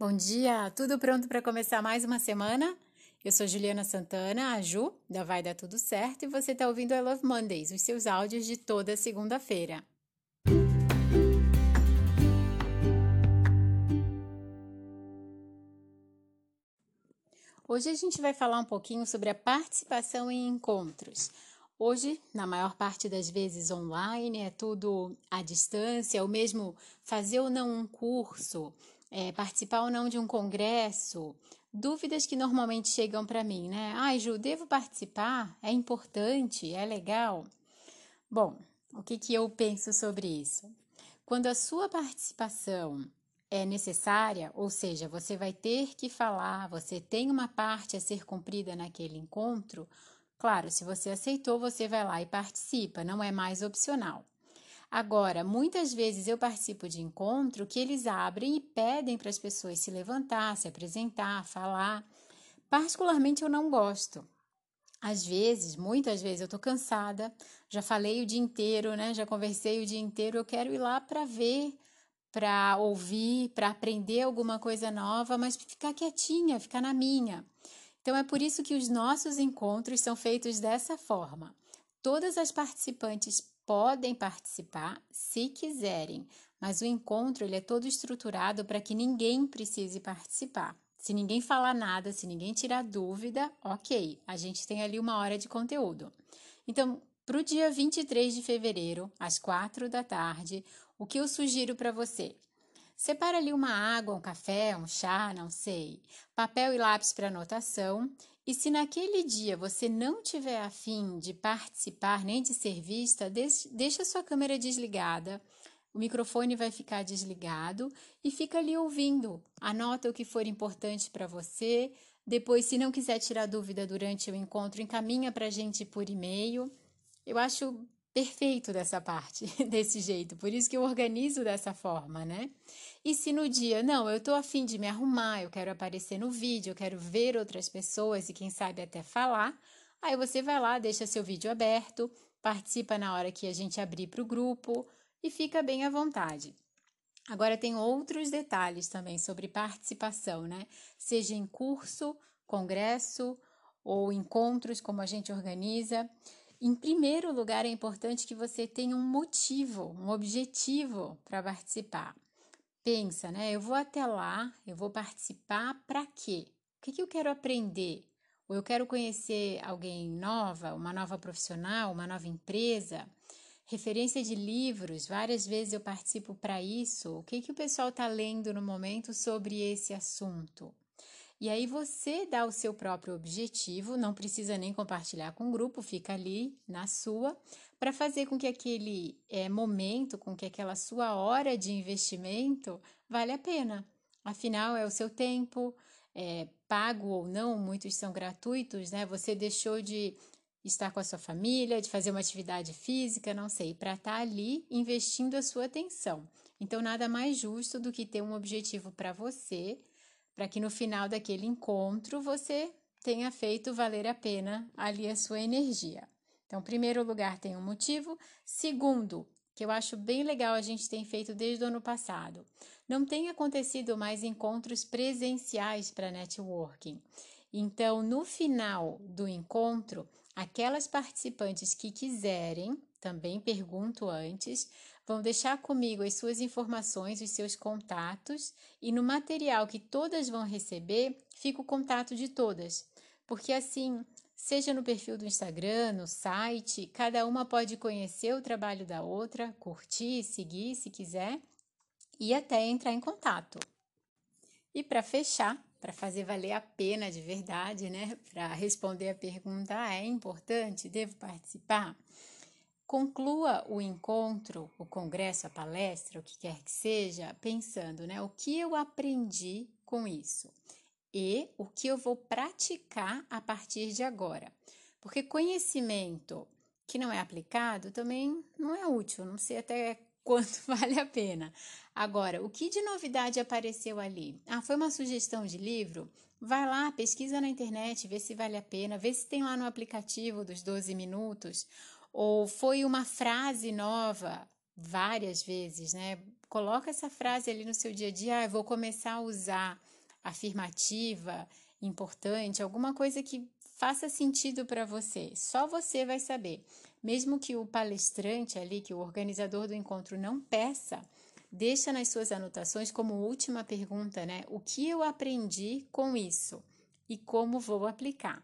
Bom dia, tudo pronto para começar mais uma semana? Eu sou Juliana Santana, a Ju, da Vai Dar Tudo Certo, e você está ouvindo I Love Mondays, os seus áudios de toda segunda-feira. Hoje a gente vai falar um pouquinho sobre a participação em encontros. Hoje, na maior parte das vezes online, é tudo à distância, ou mesmo fazer ou não um curso, é, participar ou não de um congresso, dúvidas que normalmente chegam para mim, né? Ai, Ju, devo participar? É importante? É legal? Bom, o que, que eu penso sobre isso? Quando a sua participação é necessária, ou seja, você vai ter que falar, você tem uma parte a ser cumprida naquele encontro, claro, se você aceitou, você vai lá e participa, não é mais opcional. Agora, muitas vezes eu participo de encontro que eles abrem e pedem para as pessoas se levantar, se apresentar, falar. Particularmente eu não gosto. Às vezes, muitas vezes eu tô cansada, já falei o dia inteiro, né? Já conversei o dia inteiro, eu quero ir lá para ver, para ouvir, para aprender alguma coisa nova, mas ficar quietinha, ficar na minha. Então é por isso que os nossos encontros são feitos dessa forma. Todas as participantes podem participar se quiserem, mas o encontro ele é todo estruturado para que ninguém precise participar. Se ninguém falar nada, se ninguém tirar dúvida, ok, a gente tem ali uma hora de conteúdo. Então, para o dia 23 de fevereiro, às 4 da tarde, o que eu sugiro para você? Separa ali uma água, um café, um chá, não sei, papel e lápis para anotação e se naquele dia você não tiver afim de participar nem de ser vista, deixa sua câmera desligada, o microfone vai ficar desligado e fica ali ouvindo. Anota o que for importante para você. Depois, se não quiser tirar dúvida durante o encontro, encaminha para a gente por e-mail. Eu acho perfeito dessa parte, desse jeito. Por isso que eu organizo dessa forma, né? E se no dia, não, eu tô afim de me arrumar, eu quero aparecer no vídeo, eu quero ver outras pessoas e quem sabe até falar, aí você vai lá, deixa seu vídeo aberto, participa na hora que a gente abrir para o grupo e fica bem à vontade. Agora tem outros detalhes também sobre participação, né? Seja em curso, congresso ou encontros como a gente organiza. Em primeiro lugar, é importante que você tenha um motivo, um objetivo para participar. Pensa, né? Eu vou até lá, eu vou participar para quê? O que, que eu quero aprender? Ou eu quero conhecer alguém nova, uma nova profissional, uma nova empresa? Referência de livros, várias vezes eu participo para isso. O que, que o pessoal está lendo no momento sobre esse assunto? E aí você dá o seu próprio objetivo, não precisa nem compartilhar com o grupo, fica ali na sua, para fazer com que aquele é, momento, com que aquela sua hora de investimento vale a pena. Afinal, é o seu tempo, é, pago ou não, muitos são gratuitos, né? Você deixou de estar com a sua família, de fazer uma atividade física, não sei, para estar tá ali investindo a sua atenção. Então, nada mais justo do que ter um objetivo para você para que no final daquele encontro você tenha feito valer a pena ali a sua energia. Então, primeiro lugar, tem um motivo. Segundo, que eu acho bem legal a gente tem feito desde o ano passado, não tem acontecido mais encontros presenciais para networking. Então, no final do encontro, aquelas participantes que quiserem, também pergunto antes, vão deixar comigo as suas informações, os seus contatos e no material que todas vão receber, fica o contato de todas. Porque assim, seja no perfil do Instagram, no site, cada uma pode conhecer o trabalho da outra, curtir, seguir se quiser e até entrar em contato. E para fechar, para fazer valer a pena de verdade, né? Para responder a pergunta: ah, é importante? Devo participar? Conclua o encontro, o congresso, a palestra, o que quer que seja, pensando, né? O que eu aprendi com isso e o que eu vou praticar a partir de agora. Porque conhecimento que não é aplicado também não é útil, não sei até quanto vale a pena. Agora, o que de novidade apareceu ali? Ah, foi uma sugestão de livro? Vai lá, pesquisa na internet, vê se vale a pena, vê se tem lá no aplicativo dos 12 minutos ou foi uma frase nova várias vezes, né? Coloca essa frase ali no seu dia a dia, ah, vou começar a usar afirmativa, importante, alguma coisa que faça sentido para você. Só você vai saber. Mesmo que o palestrante ali, que o organizador do encontro não peça, deixa nas suas anotações como última pergunta, né? O que eu aprendi com isso e como vou aplicar?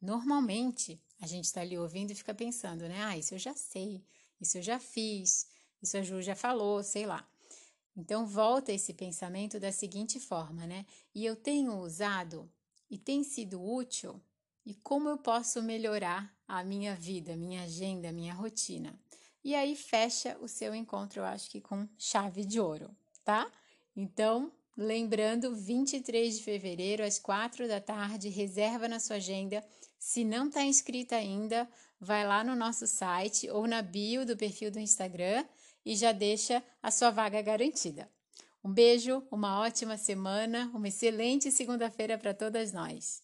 Normalmente, a gente está ali ouvindo e fica pensando, né? Ah, isso eu já sei, isso eu já fiz, isso a Ju já falou, sei lá. Então, volta esse pensamento da seguinte forma, né? E eu tenho usado e tem sido útil? E como eu posso melhorar a minha vida, minha agenda, minha rotina? E aí fecha o seu encontro, eu acho que com chave de ouro, tá? Então, lembrando, 23 de fevereiro, às 4 da tarde, reserva na sua agenda se não está inscrita ainda, vai lá no nosso site ou na bio do perfil do Instagram e já deixa a sua vaga garantida. Um beijo, uma ótima semana, uma excelente segunda-feira para todas nós.